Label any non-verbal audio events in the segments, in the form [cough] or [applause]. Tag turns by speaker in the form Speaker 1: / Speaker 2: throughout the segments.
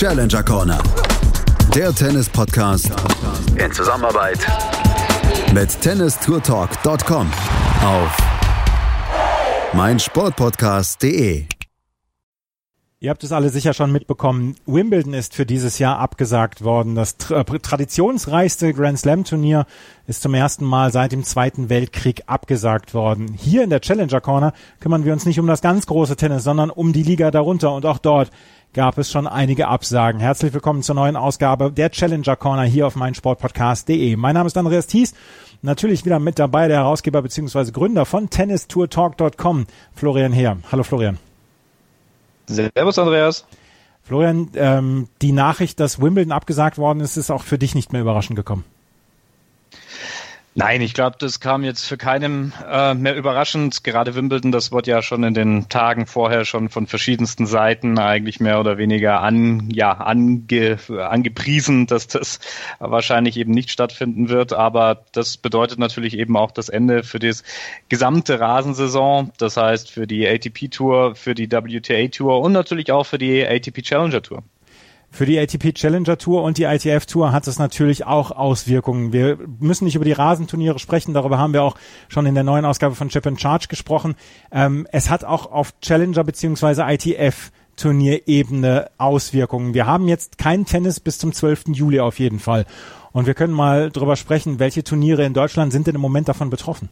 Speaker 1: Challenger Corner. Der Tennis-Podcast in Zusammenarbeit mit tennistourtalk.com auf meinsportpodcast.de.
Speaker 2: Ihr habt es alle sicher schon mitbekommen. Wimbledon ist für dieses Jahr abgesagt worden. Das tra traditionsreichste Grand Slam Turnier ist zum ersten Mal seit dem Zweiten Weltkrieg abgesagt worden. Hier in der Challenger Corner kümmern wir uns nicht um das ganz große Tennis, sondern um die Liga darunter. Und auch dort gab es schon einige Absagen. Herzlich willkommen zur neuen Ausgabe der Challenger Corner hier auf meinsportpodcast.de. Mein Name ist Andreas Thies. Natürlich wieder mit dabei der Herausgeber bzw. Gründer von tennistourtalk.com, Florian Heer. Hallo Florian.
Speaker 3: Servus, Andreas.
Speaker 2: Florian, ähm, die Nachricht, dass Wimbledon abgesagt worden ist, ist auch für dich nicht mehr überraschend gekommen.
Speaker 3: Nein, ich glaube, das kam jetzt für keinem äh, mehr überraschend. Gerade Wimbledon, das wurde ja schon in den Tagen vorher schon von verschiedensten Seiten eigentlich mehr oder weniger an, ja, ange, angepriesen, dass das wahrscheinlich eben nicht stattfinden wird. Aber das bedeutet natürlich eben auch das Ende für das gesamte Rasensaison. Das heißt für die ATP Tour, für die WTA Tour und natürlich auch für die ATP Challenger Tour.
Speaker 2: Für die ATP Challenger Tour und die ITF Tour hat es natürlich auch Auswirkungen. Wir müssen nicht über die Rasenturniere sprechen, darüber haben wir auch schon in der neuen Ausgabe von Chip and Charge gesprochen. Ähm, es hat auch auf Challenger beziehungsweise ITF Turnierebene Auswirkungen. Wir haben jetzt kein Tennis bis zum 12. Juli auf jeden Fall. Und wir können mal drüber sprechen, welche Turniere in Deutschland sind denn im Moment davon betroffen?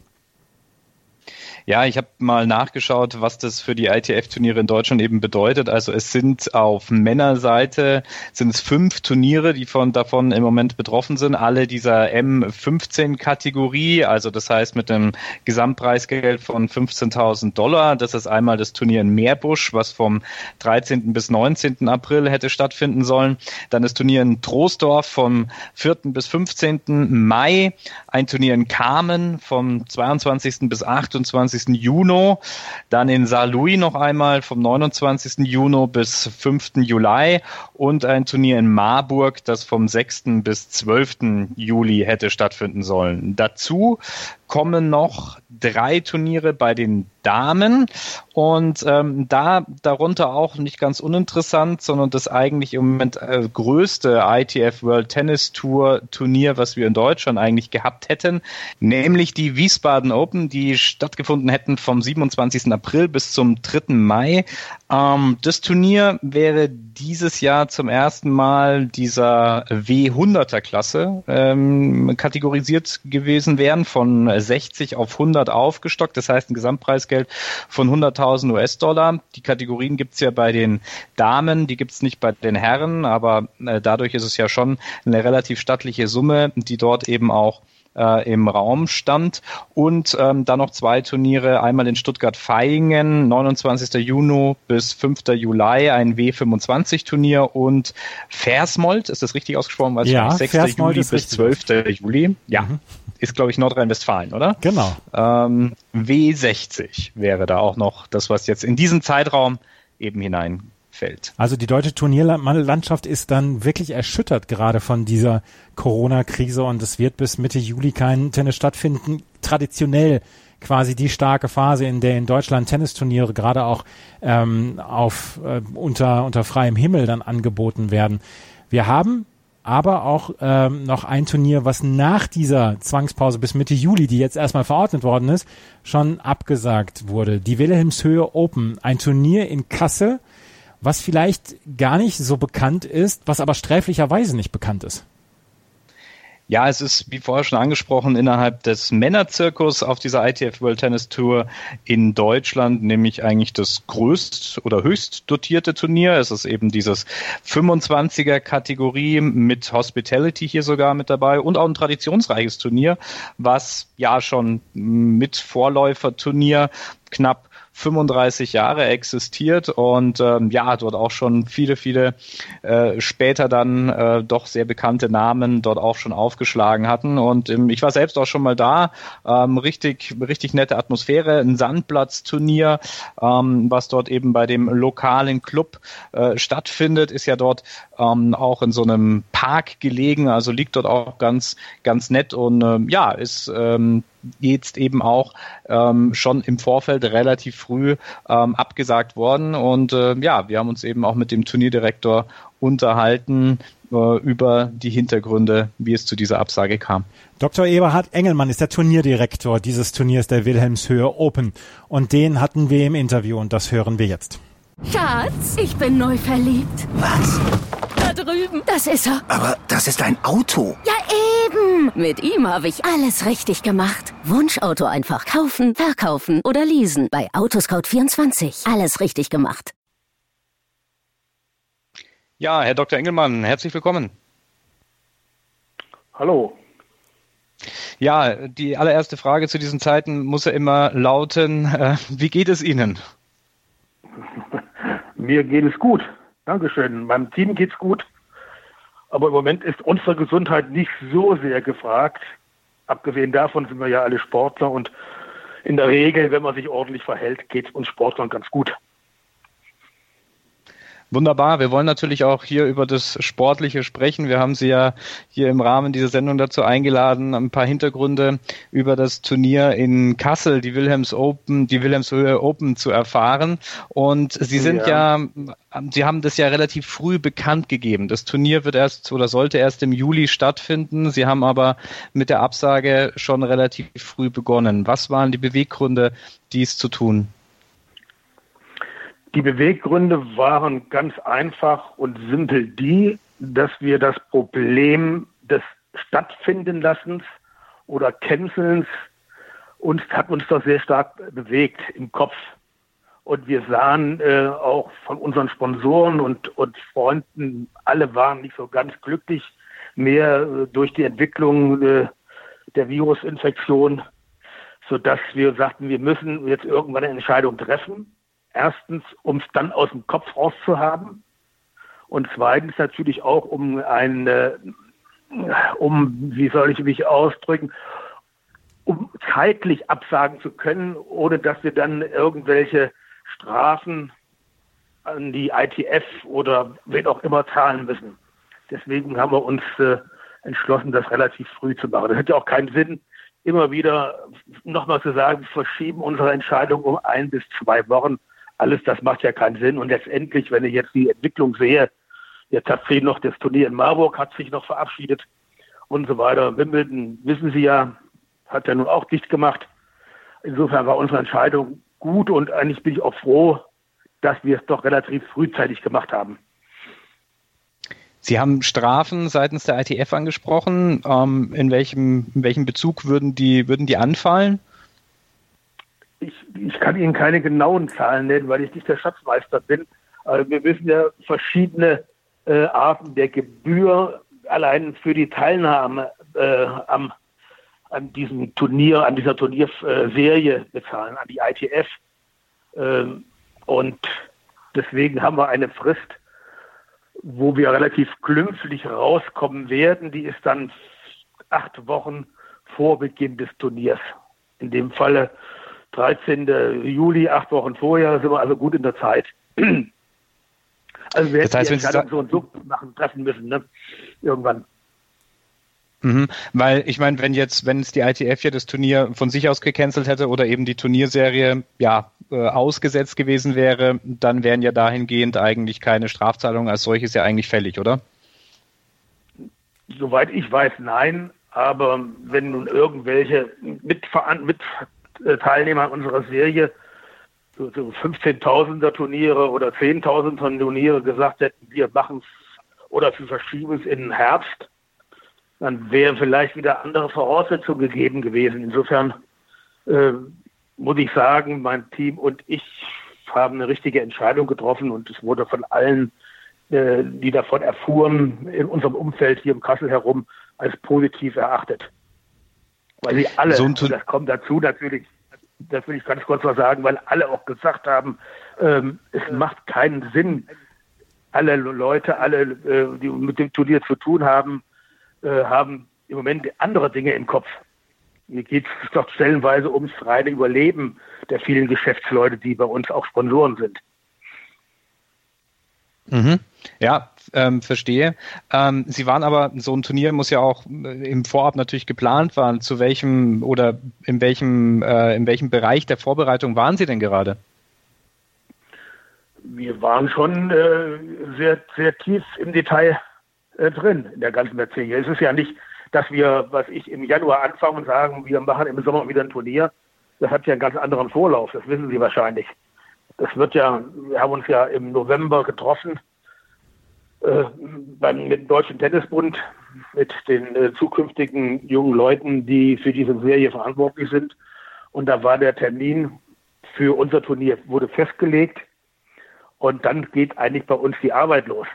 Speaker 3: Ja, ich habe mal nachgeschaut, was das für die ITF-Turniere in Deutschland eben bedeutet. Also es sind auf Männerseite sind es fünf Turniere, die von davon im Moment betroffen sind. Alle dieser M15-Kategorie, also das heißt mit einem Gesamtpreisgeld von 15.000 Dollar. Das ist einmal das Turnier in Meerbusch, was vom 13. bis 19. April hätte stattfinden sollen. Dann das Turnier in Troisdorf vom 4. bis 15. Mai. Ein Turnier in Kamen vom 22. bis 28. 20. Juni, dann in Saarlouis noch einmal vom 29. Juni bis 5. Juli und ein Turnier in Marburg, das vom 6. bis 12. Juli hätte stattfinden sollen. Dazu kommen noch drei Turniere bei den Damen und ähm, da darunter auch nicht ganz uninteressant, sondern das eigentlich im Moment äh, größte ITF World Tennis Tour Turnier, was wir in Deutschland eigentlich gehabt hätten, nämlich die Wiesbaden Open, die stattgefunden hätten vom 27. April bis zum 3. Mai. Ähm, das Turnier wäre dieses Jahr zum ersten Mal dieser W100er Klasse ähm, kategorisiert gewesen wären von 60 auf 100 aufgestockt. Das heißt ein Gesamtpreisgeld von 100.000 US-Dollar. Die Kategorien gibt's ja bei den Damen, die gibt's nicht bei den Herren, aber äh, dadurch ist es ja schon eine relativ stattliche Summe, die dort eben auch äh, im Raum stand. Und ähm, dann noch zwei Turniere, einmal in Stuttgart-Vaihingen, 29. Juni bis 5. Juli, ein W25-Turnier und Versmold, ist das richtig ausgesprochen?
Speaker 2: Weiß ja, 6.
Speaker 3: Versmold Juli bis 12. Juli. Ja. Mhm. Ist, glaube ich, Nordrhein-Westfalen, oder?
Speaker 2: Genau.
Speaker 3: Ähm, W60 wäre da auch noch das, was jetzt in diesen Zeitraum eben hinein fällt.
Speaker 2: Also die deutsche Turnierlandschaft ist dann wirklich erschüttert gerade von dieser Corona-Krise und es wird bis Mitte Juli kein Tennis stattfinden. Traditionell quasi die starke Phase, in der in Deutschland Tennisturniere gerade auch ähm, auf äh, unter unter freiem Himmel dann angeboten werden. Wir haben aber auch ähm, noch ein Turnier, was nach dieser Zwangspause bis Mitte Juli, die jetzt erstmal verordnet worden ist, schon abgesagt wurde. Die Wilhelmshöhe Open, ein Turnier in Kassel, was vielleicht gar nicht so bekannt ist, was aber sträflicherweise nicht bekannt ist.
Speaker 3: Ja, es ist, wie vorher schon angesprochen, innerhalb des Männerzirkus auf dieser ITF World Tennis Tour in Deutschland, nämlich eigentlich das größt oder höchst dotierte Turnier. Es ist eben dieses 25er Kategorie mit Hospitality hier sogar mit dabei und auch ein traditionsreiches Turnier, was ja schon mit Vorläuferturnier knapp 35 Jahre existiert und ähm, ja, dort auch schon viele, viele äh, später dann äh, doch sehr bekannte Namen dort auch schon aufgeschlagen hatten. Und ähm, ich war selbst auch schon mal da. Ähm, richtig, richtig nette Atmosphäre, ein Sandplatzturnier, ähm, was dort eben bei dem lokalen Club äh, stattfindet, ist ja dort ähm, auch in so einem Park gelegen, also liegt dort auch ganz, ganz nett und ähm, ja, ist ähm, jetzt eben auch ähm, schon im Vorfeld relativ früh ähm, abgesagt worden. Und äh, ja, wir haben uns eben auch mit dem Turnierdirektor unterhalten äh, über die Hintergründe, wie es zu dieser Absage kam.
Speaker 2: Dr. Eberhard Engelmann ist der Turnierdirektor dieses Turniers der Wilhelmshöhe Open. Und den hatten wir im Interview und das hören wir jetzt.
Speaker 4: Schatz, ich bin neu verliebt.
Speaker 5: Was?
Speaker 4: Das ist er.
Speaker 5: Aber das ist ein Auto.
Speaker 4: Ja, eben. Mit ihm habe ich alles richtig gemacht. Wunschauto einfach kaufen, verkaufen oder leasen. Bei Autoscout24. Alles richtig gemacht.
Speaker 3: Ja, Herr Dr. Engelmann, herzlich willkommen.
Speaker 6: Hallo.
Speaker 3: Ja, die allererste Frage zu diesen Zeiten muss ja immer lauten, äh, wie geht es Ihnen? [laughs]
Speaker 6: Mir geht es gut. Dankeschön. Meinem Team geht es gut. Aber im Moment ist unsere Gesundheit nicht so sehr gefragt. Abgesehen davon sind wir ja alle Sportler und in der Regel, wenn man sich ordentlich verhält, geht es uns Sportlern ganz gut.
Speaker 3: Wunderbar. Wir wollen natürlich auch hier über das Sportliche sprechen. Wir haben Sie ja hier im Rahmen dieser Sendung dazu eingeladen, ein paar Hintergründe über das Turnier in Kassel, die Wilhelms Open, die Wilhelmshöhe Open zu erfahren. Und Sie sind ja. ja, Sie haben das ja relativ früh bekannt gegeben. Das Turnier wird erst oder sollte erst im Juli stattfinden. Sie haben aber mit der Absage schon relativ früh begonnen. Was waren die Beweggründe, dies zu tun?
Speaker 6: Die Beweggründe waren ganz einfach und simpel die, dass wir das Problem des Stattfindenlassens oder Cancelns uns hat uns das sehr stark bewegt im Kopf. Und wir sahen äh, auch von unseren Sponsoren und, und Freunden, alle waren nicht so ganz glücklich mehr äh, durch die Entwicklung äh, der Virusinfektion, sodass wir sagten, wir müssen jetzt irgendwann eine Entscheidung treffen. Erstens, um es dann aus dem Kopf rauszuhaben. Und zweitens natürlich auch, um ein, äh, um, wie soll ich mich ausdrücken, um zeitlich absagen zu können, ohne dass wir dann irgendwelche Strafen an die ITF oder wen auch immer zahlen müssen. Deswegen haben wir uns äh, entschlossen, das relativ früh zu machen. Das hätte auch keinen Sinn, immer wieder nochmal zu sagen, wir verschieben unsere Entscheidung um ein bis zwei Wochen alles das macht ja keinen Sinn. Und letztendlich, wenn ich jetzt die Entwicklung sehe, jetzt hat sie noch das Turnier in Marburg, hat sich noch verabschiedet und so weiter. Wimbledon, wissen Sie ja, hat ja nun auch dicht gemacht. Insofern war unsere Entscheidung gut und eigentlich bin ich auch froh, dass wir es doch relativ frühzeitig gemacht haben.
Speaker 3: Sie haben Strafen seitens der ITF angesprochen. Ähm, in, welchem, in welchem Bezug würden die, würden die anfallen?
Speaker 6: Ich, ich kann Ihnen keine genauen Zahlen nennen, weil ich nicht der Schatzmeister bin. Aber wir wissen ja verschiedene äh, Arten der Gebühr allein für die Teilnahme äh, am, an diesem Turnier, an dieser Turnierserie bezahlen, an die ITF. Ähm, und deswegen haben wir eine Frist, wo wir relativ glimpflich rauskommen werden. Die ist dann acht Wochen vor Beginn des Turniers. In dem Falle 13. Juli, acht Wochen vorher, sind wir also gut in der Zeit. [clears throat] Also wir hätten das heißt, die Entscheidung so und so machen, treffen müssen, ne? Irgendwann.
Speaker 3: Mhm, weil ich meine, wenn jetzt, wenn es die ITF ja das Turnier von sich aus gecancelt hätte oder eben die Turnierserie ja äh, ausgesetzt gewesen wäre, dann wären ja dahingehend eigentlich keine Strafzahlungen als solches ja eigentlich fällig, oder?
Speaker 6: Soweit ich weiß, nein. Aber wenn nun irgendwelche Mitveran mit äh, Teilnehmer unserer Serie so, so 15.000er Turniere oder 10.000er Turniere gesagt hätten, wir machen es oder wir verschieben es in den Herbst, dann wären vielleicht wieder andere Voraussetzungen gegeben gewesen. Insofern äh, muss ich sagen, mein Team und ich haben eine richtige Entscheidung getroffen und es wurde von allen, äh, die davon erfuhren, in unserem Umfeld hier im Kassel herum, als positiv erachtet. Weil sie alle, so das kommt dazu natürlich, das will ich ganz kurz mal sagen, weil alle auch gesagt haben, ähm, es macht keinen Sinn, alle Leute, alle, äh, die mit dem Turnier zu tun haben, äh, haben im Moment andere Dinge im Kopf. Hier geht es doch stellenweise ums reine Überleben der vielen Geschäftsleute, die bei uns auch Sponsoren sind.
Speaker 3: Mhm. Ja, ähm, verstehe. Ähm, Sie waren aber, so ein Turnier muss ja auch äh, im Vorab natürlich geplant werden. Zu welchem oder in welchem, äh, in welchem Bereich der Vorbereitung waren Sie denn gerade?
Speaker 6: Wir waren schon äh, sehr, sehr tief im Detail äh, drin in der ganzen Erzählung. Es ist ja nicht, dass wir, was ich im Januar anfangen und sagen, wir machen im Sommer wieder ein Turnier. Das hat ja einen ganz anderen Vorlauf, das wissen Sie wahrscheinlich. Das wird ja, wir haben uns ja im November getroffen äh, beim, mit dem Deutschen Tennisbund, mit den äh, zukünftigen jungen Leuten, die für diese Serie verantwortlich sind. Und da war der Termin für unser Turnier, wurde festgelegt. Und dann geht eigentlich bei uns die Arbeit los.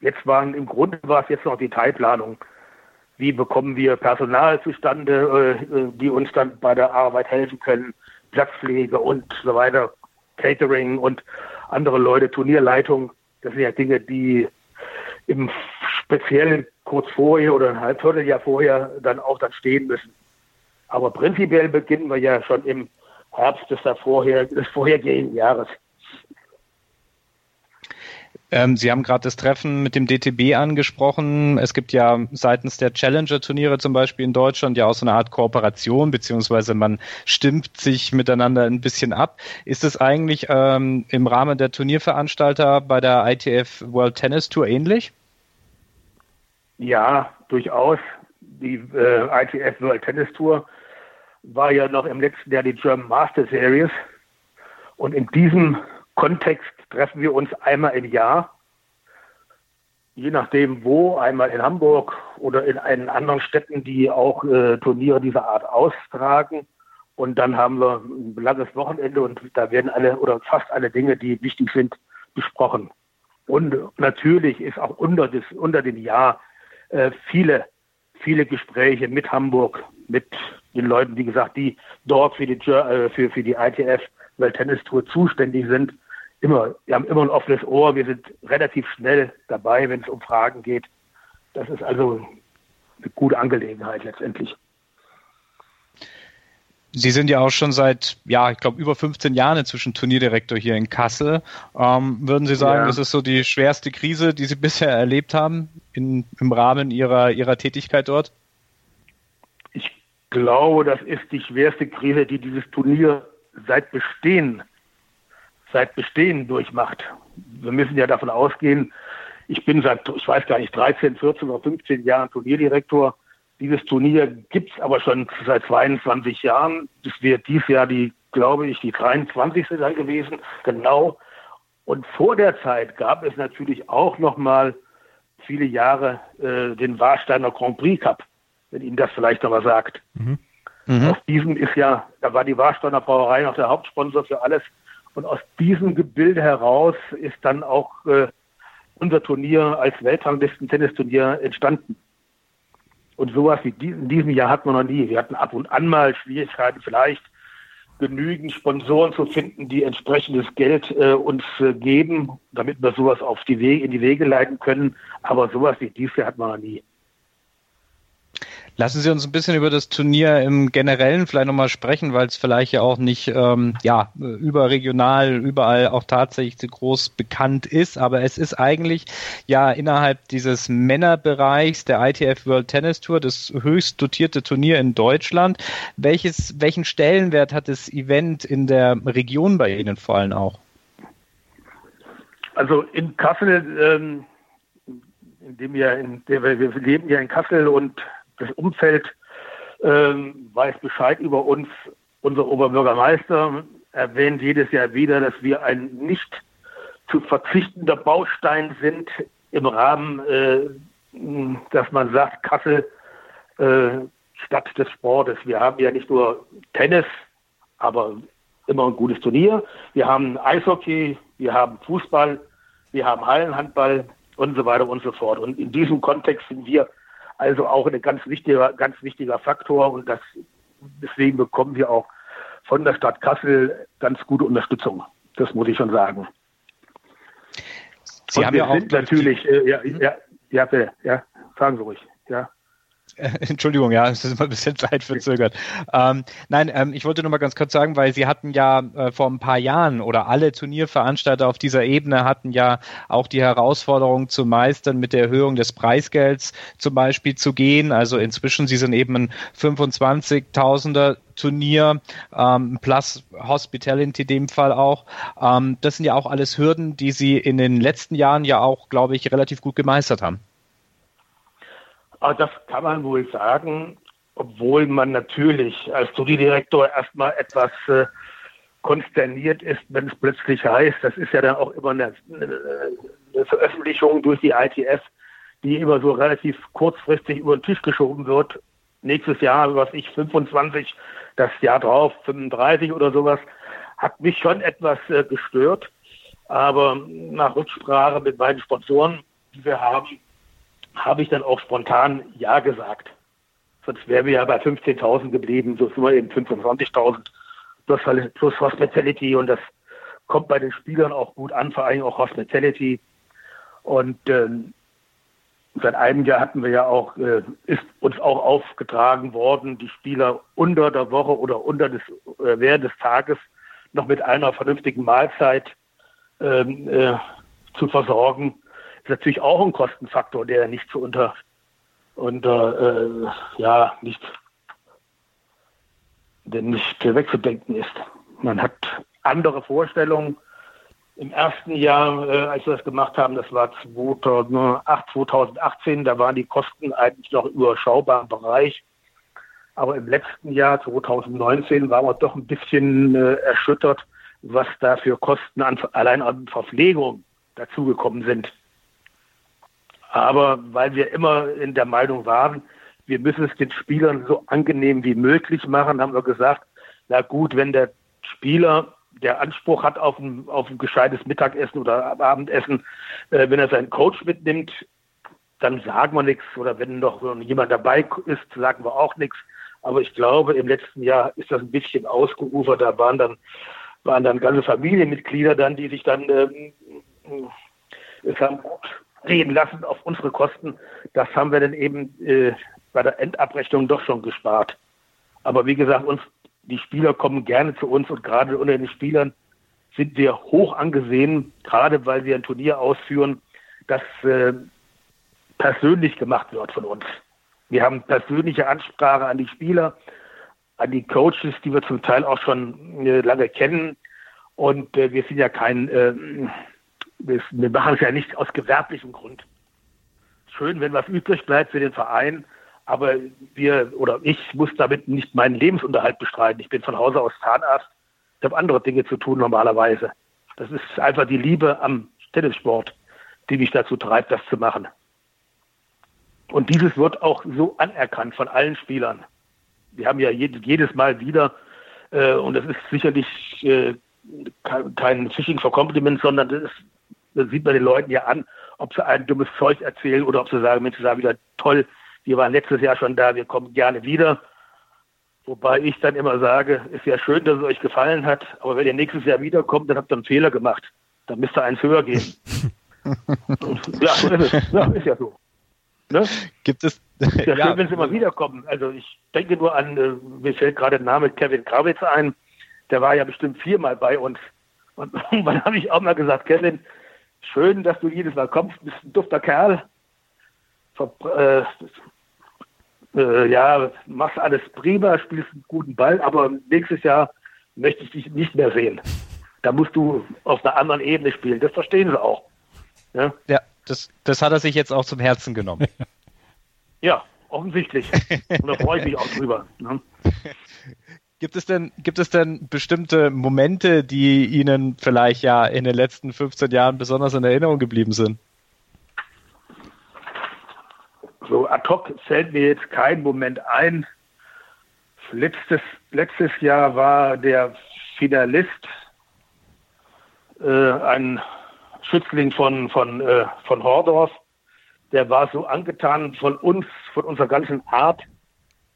Speaker 6: Jetzt waren, im Grunde war es jetzt noch Detailplanung. Wie bekommen wir Personal zustande, äh, die uns dann bei der Arbeit helfen können, Platzpflege und so weiter, Catering und andere Leute, Turnierleitung. Das sind ja Dinge, die im Speziellen kurz vorher oder ein Halbvierteljahr vorher dann auch dann stehen müssen. Aber prinzipiell beginnen wir ja schon im Herbst des, vorher, des vorhergehenden Jahres.
Speaker 3: Ähm, Sie haben gerade das Treffen mit dem DTB angesprochen. Es gibt ja seitens der Challenger-Turniere zum Beispiel in Deutschland ja auch so eine Art Kooperation, beziehungsweise man stimmt sich miteinander ein bisschen ab. Ist es eigentlich ähm, im Rahmen der Turnierveranstalter bei der ITF World Tennis Tour ähnlich?
Speaker 6: Ja, durchaus. Die äh, ITF World Tennis Tour war ja noch im letzten Jahr die German Master Series. Und in diesem Kontext treffen wir uns einmal im Jahr, je nachdem wo, einmal in Hamburg oder in einen anderen Städten, die auch äh, Turniere dieser Art austragen. Und dann haben wir ein langes Wochenende und da werden alle oder fast alle Dinge, die wichtig sind, besprochen. Und natürlich ist auch unter, des, unter dem Jahr äh, viele, viele Gespräche mit Hamburg, mit den Leuten, wie gesagt, die dort für die, äh, für, für die ITF Welt Tennis Tour zuständig sind immer, wir haben immer ein offenes Ohr, wir sind relativ schnell dabei, wenn es um Fragen geht. Das ist also eine gute Angelegenheit letztendlich.
Speaker 3: Sie sind ja auch schon seit, ja, ich glaube, über 15 Jahren inzwischen Turnierdirektor hier in Kassel. Ähm, würden Sie sagen, ja. das ist so die schwerste Krise, die Sie [laughs] bisher erlebt haben in, im Rahmen Ihrer, Ihrer Tätigkeit dort?
Speaker 6: Ich glaube, das ist die schwerste Krise, die dieses Turnier seit Bestehen seit Bestehen durchmacht. Wir müssen ja davon ausgehen, ich bin seit, ich weiß gar nicht, 13, 14 oder 15 Jahren Turnierdirektor. Dieses Turnier gibt es aber schon seit 22 Jahren. Das wird dieses Jahr die, glaube ich, die 23. dann gewesen, genau. Und vor der Zeit gab es natürlich auch noch mal viele Jahre äh, den Warsteiner Grand Prix Cup, wenn Ihnen das vielleicht noch sagt. Mhm. Mhm. Auf diesem ist ja, da war die Warsteiner Brauerei noch der Hauptsponsor für alles. Und aus diesem Gebilde heraus ist dann auch äh, unser Turnier als Weltranglisten-Tennisturnier entstanden. Und sowas wie die, in diesem Jahr hatten wir noch nie. Wir hatten ab und an mal Schwierigkeiten, vielleicht genügend Sponsoren zu finden, die entsprechendes Geld äh, uns äh, geben, damit wir sowas auf die Wege, in die Wege leiten können. Aber sowas wie dieses Jahr hatten wir noch nie.
Speaker 3: Lassen Sie uns ein bisschen über das Turnier im Generellen vielleicht nochmal sprechen, weil es vielleicht ja auch nicht ähm, ja, überregional überall auch tatsächlich so groß bekannt ist, aber es ist eigentlich ja innerhalb dieses Männerbereichs der ITF World Tennis Tour das höchst dotierte Turnier in Deutschland. Welches, welchen Stellenwert hat das Event in der Region bei Ihnen vor allem auch?
Speaker 6: Also in Kassel, ähm, in dem wir, in wir, wir leben ja in Kassel und das Umfeld ähm, weiß Bescheid über uns. Unser Oberbürgermeister erwähnt jedes Jahr wieder, dass wir ein nicht zu verzichtender Baustein sind im Rahmen, äh, dass man sagt, Kassel äh, Stadt des Sportes. Wir haben ja nicht nur Tennis, aber immer ein gutes Turnier. Wir haben Eishockey, wir haben Fußball, wir haben Hallenhandball und so weiter und so fort. Und in diesem Kontext sind wir also auch ein ganz wichtiger, ganz wichtiger Faktor und das, deswegen bekommen wir auch von der Stadt Kassel ganz gute Unterstützung. Das muss ich schon sagen. Sie und haben wir ja sind natürlich, äh, ja, ja, ja, ja, sagen Sie ruhig, ja. [laughs]
Speaker 3: Entschuldigung, ja, es ist immer ein bisschen zeitverzögert. Ähm, nein, ähm, ich wollte nur mal ganz kurz sagen, weil Sie hatten ja äh, vor ein paar Jahren oder alle Turnierveranstalter auf dieser Ebene hatten ja auch die Herausforderung zu meistern, mit der Erhöhung des Preisgelds zum Beispiel zu gehen. Also inzwischen, Sie sind eben ein 25.000er Turnier, ähm, plus Hospitality in dem Fall auch. Ähm, das sind ja auch alles Hürden, die Sie in den letzten Jahren ja auch, glaube ich, relativ gut gemeistert haben.
Speaker 6: Aber das kann man wohl sagen, obwohl man natürlich als Studiedirektor erstmal etwas äh, konsterniert ist, wenn es plötzlich heißt, das ist ja dann auch immer eine, eine Veröffentlichung durch die ITF, die immer so relativ kurzfristig über den Tisch geschoben wird. Nächstes Jahr, was ich, 25, das Jahr drauf, 35 oder sowas, hat mich schon etwas äh, gestört. Aber nach Rücksprache mit beiden Sponsoren, die wir haben, habe ich dann auch spontan Ja gesagt. Sonst wären wir ja bei 15.000 geblieben, so sind wir eben 25.000 plus, plus Hospitality und das kommt bei den Spielern auch gut an, vor allem auch Hospitality. Und ähm, seit einem Jahr hatten wir ja auch, äh, ist uns auch aufgetragen worden, die Spieler unter der Woche oder unter des, äh, während des Tages noch mit einer vernünftigen Mahlzeit ähm, äh, zu versorgen ist natürlich auch ein Kostenfaktor, der nicht zu unter, unter äh, ja, nicht, der nicht wegzudenken ist. Man hat andere Vorstellungen. Im ersten Jahr, äh, als wir das gemacht haben, das war 2008, 2018, da waren die Kosten eigentlich noch im überschaubaren Bereich. Aber im letzten Jahr, 2019, waren wir doch ein bisschen äh, erschüttert, was da für Kosten an, allein an Verpflegung dazugekommen sind. Aber weil wir immer in der Meinung waren, wir müssen es den Spielern so angenehm wie möglich machen, haben wir gesagt, na gut, wenn der Spieler der Anspruch hat auf ein, auf ein gescheites Mittagessen oder Abendessen, äh, wenn er seinen Coach mitnimmt, dann sagen wir nichts. Oder wenn noch jemand dabei ist, sagen wir auch nichts. Aber ich glaube, im letzten Jahr ist das ein bisschen ausgeufert. Da waren dann, waren dann ganze Familienmitglieder dann, die sich dann ähm, es haben reden lassen auf unsere Kosten. Das haben wir dann eben äh, bei der Endabrechnung doch schon gespart. Aber wie gesagt, uns, die Spieler kommen gerne zu uns und gerade unter den Spielern sind wir hoch angesehen, gerade weil wir ein Turnier ausführen, das äh, persönlich gemacht wird von uns. Wir haben persönliche Ansprache an die Spieler, an die Coaches, die wir zum Teil auch schon äh, lange kennen. Und äh, wir sind ja kein äh, wir, wir machen es ja nicht aus gewerblichem Grund. Schön, wenn was übrig bleibt für den Verein, aber wir oder ich muss damit nicht meinen Lebensunterhalt bestreiten. Ich bin von Hause aus Zahnarzt. Ich habe andere Dinge zu tun normalerweise. Das ist einfach die Liebe am Tennissport, die mich dazu treibt, das zu machen. Und dieses wird auch so anerkannt von allen Spielern. Wir haben ja jedes Mal wieder, äh, und das ist sicherlich äh, kein, Fishing for Compliments, sondern das ist sieht man den Leuten ja an, ob sie ein dummes Zeug erzählen oder ob sie sagen, Mensch, das war wieder toll, wir waren letztes Jahr schon da, wir kommen gerne wieder. Wobei ich dann immer sage, ist ja schön, dass es euch gefallen hat, aber wenn ihr nächstes Jahr wiederkommt, dann habt ihr einen Fehler gemacht. Dann müsst ihr eins höher gehen. [laughs] ja, so ist es. Ja, ist ja so.
Speaker 3: Ne? Gibt es.
Speaker 6: Ist ja, [laughs] ja schön, wenn sie mal wiederkommen. Also ich denke nur an, äh, mir fällt gerade der Name Kevin Krawitz ein. Der war ja bestimmt viermal bei uns. Und [laughs] irgendwann habe ich auch mal gesagt, Kevin, schön, dass du jedes Mal kommst, bist ein dufter Kerl. Ver äh, äh, ja, machst alles prima, spielst einen guten Ball, aber nächstes Jahr möchte ich dich nicht mehr sehen. Da musst du auf einer anderen Ebene spielen. Das verstehen sie auch.
Speaker 3: Ja, ja das, das hat er sich jetzt auch zum Herzen genommen.
Speaker 6: ja, offensichtlich. Und da freue ich mich auch drüber. Ne? [laughs]
Speaker 3: Gibt es denn, gibt es denn bestimmte Momente, die Ihnen vielleicht ja in den letzten 15 Jahren besonders in Erinnerung geblieben sind?
Speaker 6: So ad hoc fällt mir jetzt kein Moment ein. Letztes, letztes Jahr war der Finalist äh, ein Schützling von, von, äh, von Hordorf. Der war so angetan von uns, von unserer ganzen Art,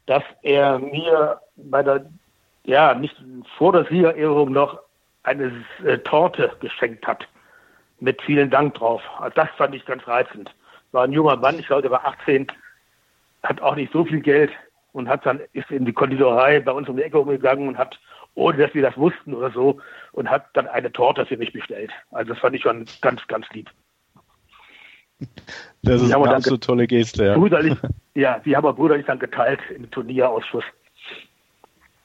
Speaker 6: dass er mir bei der ja, nicht vor der Siegerehrung noch eine äh, Torte geschenkt hat. Mit vielen Dank drauf. Also das fand ich ganz reizend. War ein junger Mann, ich glaube, der war 18. hat auch nicht so viel Geld und hat dann ist in die Konditorei bei uns um die Ecke umgegangen und hat, ohne dass wir das wussten oder so, und hat dann eine Torte für mich bestellt. Also das fand ich schon ganz, ganz lieb.
Speaker 3: Das ist eine absolut tolle Geste,
Speaker 6: ja. Ja, die haben wir brüderlich dann geteilt im Turnierausschuss.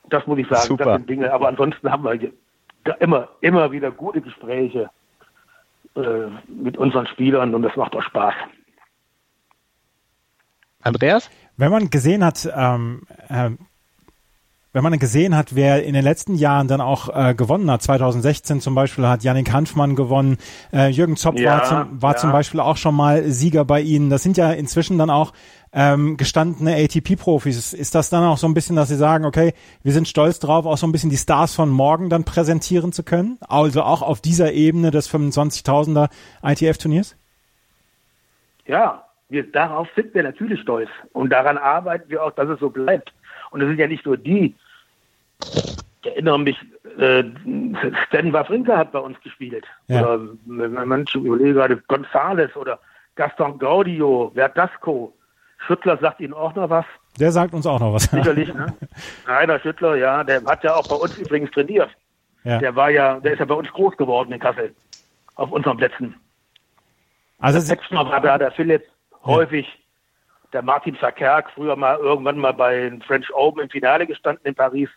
Speaker 6: Das muss ich sagen, Super. das sind Dinge. Aber ansonsten haben wir immer, immer wieder gute Gespräche äh, mit unseren Spielern und das macht auch Spaß.
Speaker 3: Andreas?
Speaker 2: Wenn man gesehen hat, ähm, äh, wenn man gesehen hat, wer in den letzten Jahren dann auch äh, gewonnen hat, 2016 zum Beispiel hat Yannick Hanfmann gewonnen, äh, Jürgen Zopp ja, war, zum, war ja. zum Beispiel auch schon mal Sieger bei Ihnen. Das sind ja inzwischen dann auch ähm, gestandene ATP-Profis. Ist das dann auch so ein bisschen, dass Sie sagen, okay, wir sind stolz drauf, auch so ein bisschen die Stars von morgen dann präsentieren zu können? Also auch auf dieser Ebene des 25.000er ITF-Turniers?
Speaker 6: Ja, wir, darauf sind wir natürlich stolz. Und daran arbeiten wir auch, dass es so bleibt. Und es sind ja nicht nur die. Ich erinnere mich, äh, Stan Wawrinka hat bei uns gespielt. Ja. Oder manche überlegen gerade Gonzales oder Gaston Gaudio, Verdasco. Schüttler sagt Ihnen auch noch was.
Speaker 2: Der sagt uns auch noch was.
Speaker 6: Sicherlich, [laughs] ne? Rainer Schüttler, ja, der hat ja auch bei uns übrigens trainiert. Ja. Der war ja, der ist ja bei uns groß geworden in Kassel. Auf unseren Plätzen. Also der Petzner war da, der Philipp, häufig der Martin Verkerk, früher mal irgendwann mal bei den French Open im Finale gestanden in Paris.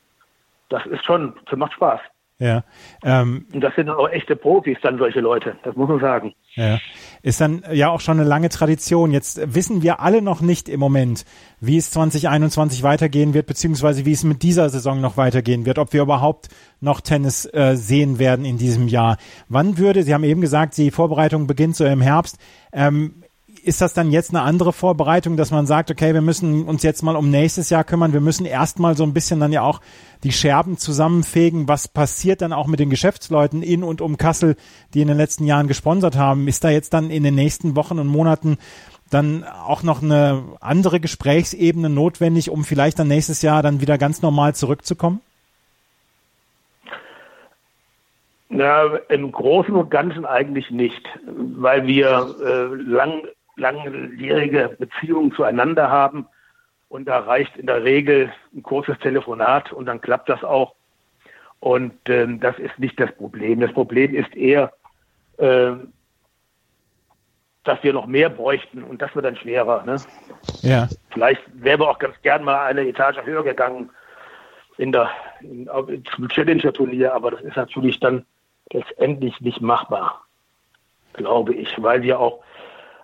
Speaker 6: Das ist schon, das macht Spaß.
Speaker 2: Ja.
Speaker 6: Ähm, und das sind auch echte Profis, dann solche Leute, das muss man sagen.
Speaker 2: Ja. Ist dann ja auch schon eine lange Tradition. Jetzt wissen wir alle noch nicht im Moment, wie es 2021 weitergehen wird, beziehungsweise wie es mit dieser Saison noch weitergehen wird, ob wir überhaupt noch Tennis äh, sehen werden in diesem Jahr. Wann würde, Sie haben eben gesagt, die Vorbereitung beginnt so im Herbst. Ähm, ist das dann jetzt eine andere Vorbereitung, dass man sagt, okay, wir müssen uns jetzt mal um nächstes Jahr kümmern, wir müssen erstmal so ein bisschen dann ja auch die Scherben zusammenfegen, was passiert dann auch mit den Geschäftsleuten in und um Kassel, die in den letzten Jahren gesponsert haben? Ist da jetzt dann in den nächsten Wochen und Monaten dann auch noch eine andere Gesprächsebene notwendig, um vielleicht dann nächstes Jahr dann wieder ganz normal zurückzukommen?
Speaker 6: Na, im Großen und Ganzen eigentlich nicht, weil wir äh, lang langjährige Beziehungen zueinander haben. Und da reicht in der Regel ein kurzes Telefonat und dann klappt das auch. Und ähm, das ist nicht das Problem. Das Problem ist eher, äh, dass wir noch mehr bräuchten und das wird dann schwerer. Ne?
Speaker 2: Ja.
Speaker 6: Vielleicht wären wir auch ganz gern mal eine Etage höher gegangen in der in, zum Challenger-Turnier, aber das ist natürlich dann letztendlich nicht machbar, glaube ich, weil wir auch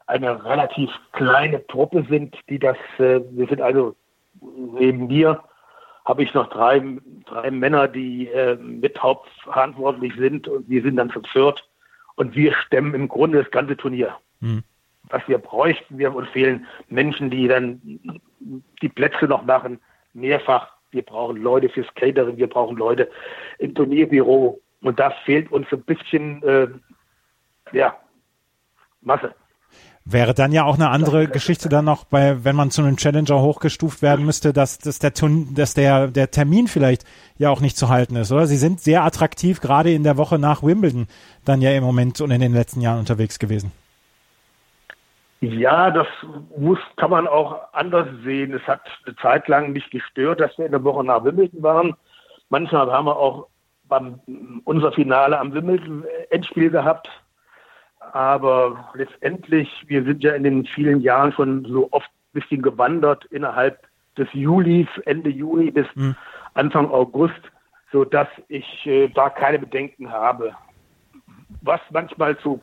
Speaker 6: eine relativ kleine Truppe sind, die das, äh, wir sind also neben mir habe ich noch drei, drei Männer, die äh, mit hauptverantwortlich sind und wir sind dann zu viert und wir stemmen im Grunde das ganze Turnier. Mhm. Was wir bräuchten, wir uns fehlen Menschen, die dann die Plätze noch machen, mehrfach. Wir brauchen Leute fürs Catering, wir brauchen Leute im Turnierbüro und da fehlt uns ein bisschen, äh, ja, Masse.
Speaker 2: Wäre dann ja auch eine andere Geschichte dann noch bei, wenn man zu einem Challenger hochgestuft werden müsste, dass, dass der, dass der, der Termin vielleicht ja auch nicht zu halten ist, oder? Sie sind sehr attraktiv, gerade in der Woche nach Wimbledon dann ja im Moment und in den letzten Jahren unterwegs gewesen.
Speaker 6: Ja, das muss, kann man auch anders sehen. Es hat eine Zeit lang mich gestört, dass wir in der Woche nach Wimbledon waren. Manchmal haben wir auch beim, unser Finale am Wimbledon Endspiel gehabt aber letztendlich, wir sind ja in den vielen Jahren schon so oft ein bisschen gewandert innerhalb des Julis, Ende Juni bis mhm. Anfang August, so dass ich äh, da keine Bedenken habe. Was manchmal zu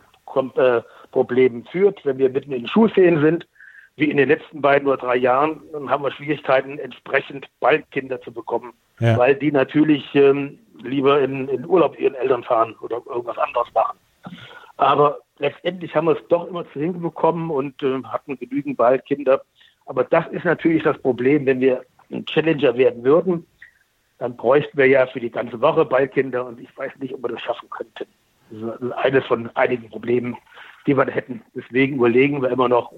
Speaker 6: äh, Problemen führt, wenn wir mitten in den Schulferien sind, wie in den letzten beiden oder drei Jahren, dann haben wir Schwierigkeiten, entsprechend bald Kinder zu bekommen, ja. weil die natürlich ähm, lieber in, in Urlaub ihren Eltern fahren oder irgendwas anderes machen. Aber letztendlich haben wir es doch immer zu hinbekommen und äh, hatten genügend Waldkinder. Aber das ist natürlich das Problem, wenn wir ein Challenger werden würden, dann bräuchten wir ja für die ganze Woche Ballkinder und ich weiß nicht, ob wir das schaffen könnten. Das ist eines von einigen Problemen, die wir hätten. Deswegen überlegen wir immer noch,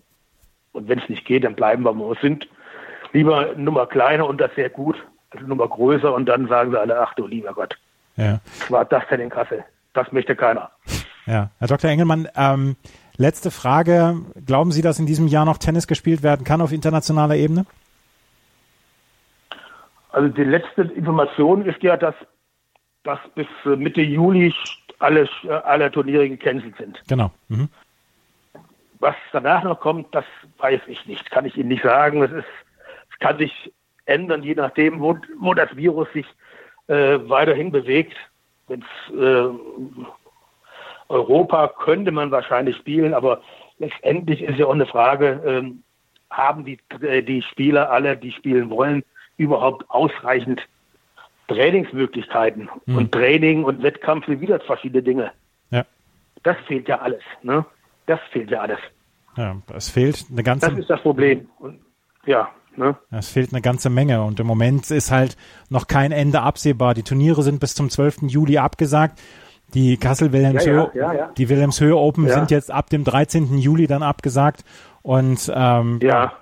Speaker 6: und wenn es nicht geht, dann bleiben wir, wo wir sind. Lieber eine Nummer kleiner und das sehr gut, als eine Nummer größer und dann sagen sie alle, ach du lieber Gott. Ja. Was war das denn in Kassel? Das möchte keiner.
Speaker 2: Ja, Herr Dr. Engelmann, ähm, Letzte Frage. Glauben Sie, dass in diesem Jahr noch Tennis gespielt werden kann auf internationaler Ebene?
Speaker 6: Also die letzte Information ist ja, dass, dass bis Mitte Juli alle, alle Turniere gecancelt sind.
Speaker 2: Genau. Mhm.
Speaker 6: Was danach noch kommt, das weiß ich nicht, kann ich Ihnen nicht sagen. Es, ist, es kann sich ändern, je nachdem, wo, wo das Virus sich äh, weiterhin bewegt. Wenn es äh, Europa könnte man wahrscheinlich spielen, aber letztendlich ist ja auch eine Frage, ähm, haben die, äh, die Spieler alle, die spielen wollen, überhaupt ausreichend Trainingsmöglichkeiten? Mhm. Und Training und Wettkampf sind wieder verschiedene Dinge.
Speaker 2: Ja.
Speaker 6: Das fehlt ja alles. Ne? Das fehlt ja alles.
Speaker 2: Ja, es fehlt eine ganze.
Speaker 6: Das ist das Problem. Und, ja. Ne?
Speaker 2: Es fehlt eine ganze Menge und im Moment ist halt noch kein Ende absehbar. Die Turniere sind bis zum 12. Juli abgesagt die Kassel Wilhelmshöhe, ja, ja, ja, die Wilhelmshöhe Open sind jetzt ab dem 13. Juli dann abgesagt und ähm,
Speaker 6: ja.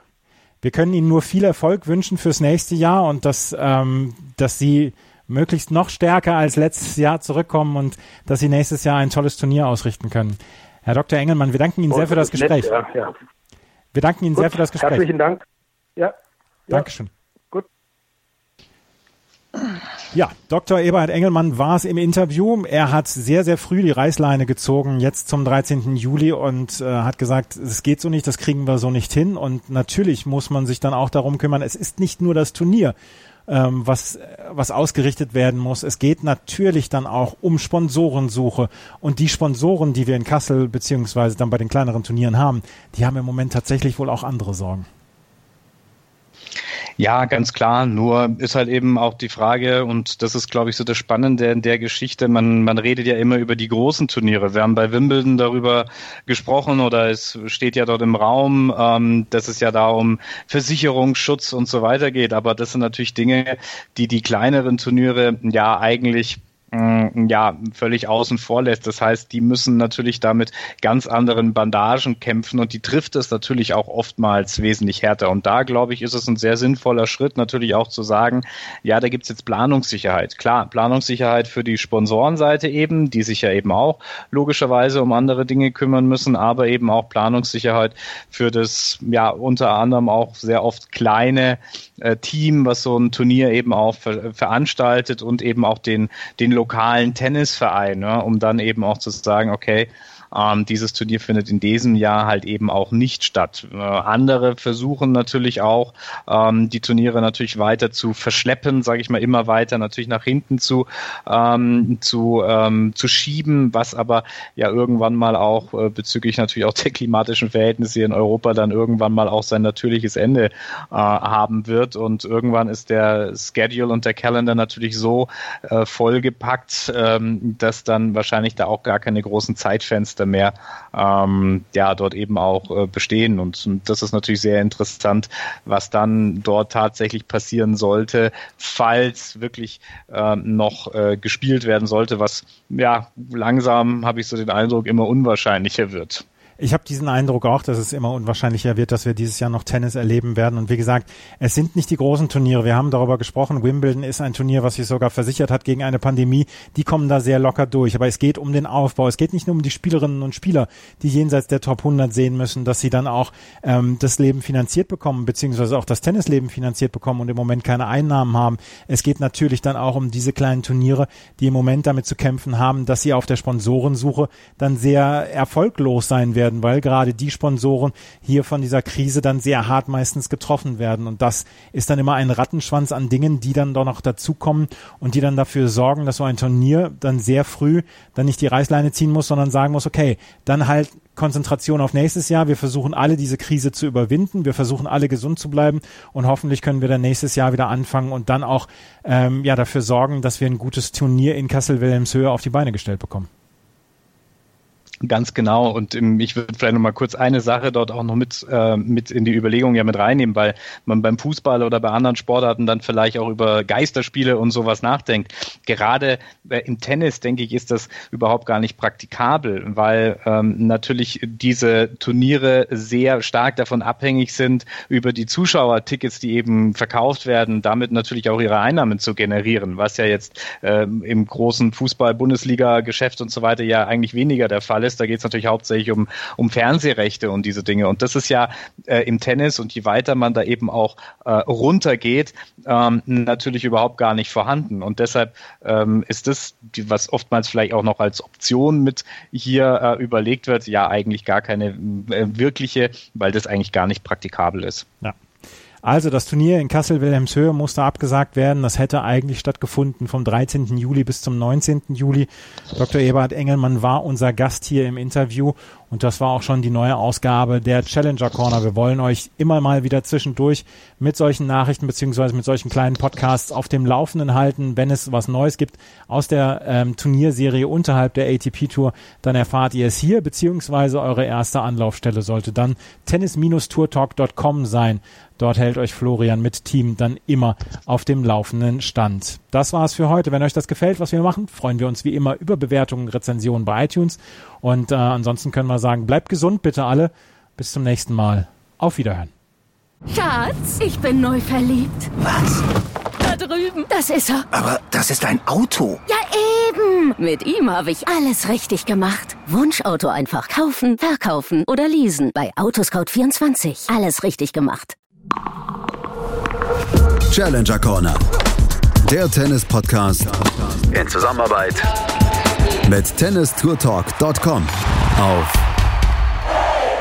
Speaker 2: wir können Ihnen nur viel Erfolg wünschen fürs nächste Jahr und dass, ähm, dass Sie möglichst noch stärker als letztes Jahr zurückkommen und dass Sie nächstes Jahr ein tolles Turnier ausrichten können. Herr Dr. Engelmann, wir danken Ihnen sehr für das Gespräch.
Speaker 6: Nett, ja,
Speaker 2: Wir danken Ihnen
Speaker 6: Gut,
Speaker 2: sehr für das Gespräch.
Speaker 6: Herzlichen Dank. Ja.
Speaker 2: Dankeschön. Ja, Dr. Eberhard Engelmann war es im Interview. Er hat sehr, sehr früh die Reißleine gezogen, jetzt zum 13. Juli und äh, hat gesagt, es geht so nicht, das kriegen wir so nicht hin. Und natürlich muss man sich dann auch darum kümmern, es ist nicht nur das Turnier, ähm, was, was ausgerichtet werden muss. Es geht natürlich dann auch um Sponsorensuche. Und die Sponsoren, die wir in Kassel beziehungsweise dann bei den kleineren Turnieren haben, die haben im Moment tatsächlich wohl auch andere Sorgen.
Speaker 3: Ja, ganz klar. Nur ist halt eben auch die Frage, und das ist, glaube ich, so das Spannende in der Geschichte. Man, man redet ja immer über die großen Turniere. Wir haben bei Wimbledon darüber gesprochen oder es steht ja dort im Raum, ähm, dass es ja da um Versicherungsschutz und so weiter geht. Aber das sind natürlich Dinge, die die kleineren Turniere ja eigentlich ja, völlig außen vor lässt. Das heißt, die müssen natürlich damit ganz anderen Bandagen kämpfen und die trifft es natürlich auch oftmals wesentlich härter. Und da, glaube ich, ist es ein sehr sinnvoller Schritt, natürlich auch zu sagen, ja, da gibt's jetzt Planungssicherheit. Klar, Planungssicherheit für die Sponsorenseite eben, die sich ja eben auch logischerweise um andere Dinge kümmern müssen, aber eben auch Planungssicherheit für das, ja, unter anderem auch sehr oft kleine äh, Team, was so ein Turnier eben auch ver veranstaltet und eben auch den, den lokalen Tennisverein, ne, um dann eben auch zu sagen, okay, ähm, dieses Turnier findet in diesem Jahr halt eben auch nicht statt. Äh, andere versuchen natürlich auch, ähm, die Turniere natürlich weiter zu verschleppen, sage ich mal, immer weiter natürlich nach hinten zu, ähm, zu, ähm, zu schieben, was aber ja irgendwann mal auch äh, bezüglich natürlich auch der klimatischen Verhältnisse hier in Europa dann irgendwann mal auch sein natürliches Ende äh, haben wird. Und irgendwann ist der Schedule und der Calendar natürlich so äh, vollgepackt, ähm, dass dann wahrscheinlich da auch gar keine großen Zeitfenster Monate mehr ähm, ja dort eben auch äh, bestehen. Und, und das ist natürlich sehr interessant, was dann dort tatsächlich passieren sollte, falls wirklich äh, noch äh, gespielt werden sollte, was ja langsam habe ich so den Eindruck immer unwahrscheinlicher wird.
Speaker 2: Ich habe diesen Eindruck auch, dass es immer unwahrscheinlicher wird, dass wir dieses Jahr noch Tennis erleben werden. Und wie gesagt, es sind nicht die großen Turniere. Wir haben darüber gesprochen. Wimbledon ist ein Turnier, was sich sogar versichert hat gegen eine Pandemie. Die kommen da sehr locker durch. Aber es geht um den Aufbau. Es geht nicht nur um die Spielerinnen und Spieler, die jenseits der Top 100 sehen müssen, dass sie dann auch ähm, das Leben finanziert bekommen, beziehungsweise auch das Tennisleben finanziert bekommen und im Moment keine Einnahmen haben. Es geht natürlich dann auch um diese kleinen Turniere, die im Moment damit zu kämpfen haben, dass sie auf der Sponsorensuche dann sehr erfolglos sein werden werden, weil gerade die Sponsoren hier von dieser Krise dann sehr hart meistens getroffen werden. Und das ist dann immer ein Rattenschwanz an Dingen, die dann doch noch dazukommen und die dann dafür sorgen, dass so ein Turnier dann sehr früh dann nicht die Reißleine ziehen muss, sondern sagen muss, okay, dann halt Konzentration auf nächstes Jahr. Wir versuchen alle diese Krise zu überwinden. Wir versuchen alle gesund zu bleiben und hoffentlich können wir dann nächstes Jahr wieder anfangen und dann auch ähm, ja dafür sorgen, dass wir ein gutes Turnier in Kassel-Wilhelmshöhe auf die Beine gestellt bekommen.
Speaker 3: Ganz genau. Und ähm, ich würde vielleicht noch mal kurz eine Sache dort auch noch mit, äh, mit in die Überlegung ja mit reinnehmen, weil man beim Fußball oder bei anderen Sportarten dann vielleicht auch über Geisterspiele und sowas nachdenkt. Gerade äh, im Tennis, denke ich, ist das überhaupt gar nicht praktikabel, weil ähm, natürlich diese Turniere sehr stark davon abhängig sind, über die Zuschauertickets, die eben verkauft werden, damit natürlich auch ihre Einnahmen zu generieren, was ja jetzt ähm, im großen Fußball-Bundesliga-Geschäft und so weiter ja eigentlich weniger der Fall ist Tennis, da geht es natürlich hauptsächlich um, um Fernsehrechte und diese Dinge. Und das ist ja äh, im Tennis und je weiter man da eben auch äh, runtergeht, ähm, natürlich überhaupt gar nicht vorhanden. Und deshalb ähm, ist das, was oftmals vielleicht auch noch als Option mit hier äh, überlegt wird, ja eigentlich gar keine äh, wirkliche, weil das eigentlich gar nicht praktikabel ist.
Speaker 2: Ja. Also das Turnier in Kassel-Wilhelmshöhe musste abgesagt werden. Das hätte eigentlich stattgefunden vom 13. Juli bis zum 19. Juli. Dr. Eberhard Engelmann war unser Gast hier im Interview und das war auch schon die neue Ausgabe der Challenger Corner. Wir wollen euch immer mal wieder zwischendurch mit solchen Nachrichten beziehungsweise mit solchen kleinen Podcasts auf dem Laufenden halten. Wenn es was Neues gibt aus der ähm, Turnierserie unterhalb der ATP Tour, dann erfahrt ihr es hier beziehungsweise eure erste Anlaufstelle sollte dann tennis-tourtalk.com sein. Dort hält euch Florian mit Team dann immer auf dem laufenden Stand. Das war's für heute. Wenn euch das gefällt, was wir machen, freuen wir uns wie immer über Bewertungen, Rezensionen bei iTunes. Und äh, ansonsten können wir sagen, bleibt gesund bitte alle. Bis zum nächsten Mal. Auf Wiederhören.
Speaker 4: Schatz, ich bin neu verliebt.
Speaker 5: Was?
Speaker 4: Da drüben. Das ist er.
Speaker 5: Aber das ist ein Auto.
Speaker 4: Ja, eben. Mit ihm habe ich alles richtig gemacht. Wunschauto einfach kaufen, verkaufen oder leasen. Bei Autoscout24. Alles richtig gemacht.
Speaker 1: Challenger Corner. Der Tennis-Podcast in Zusammenarbeit mit tennistourtalk.com auf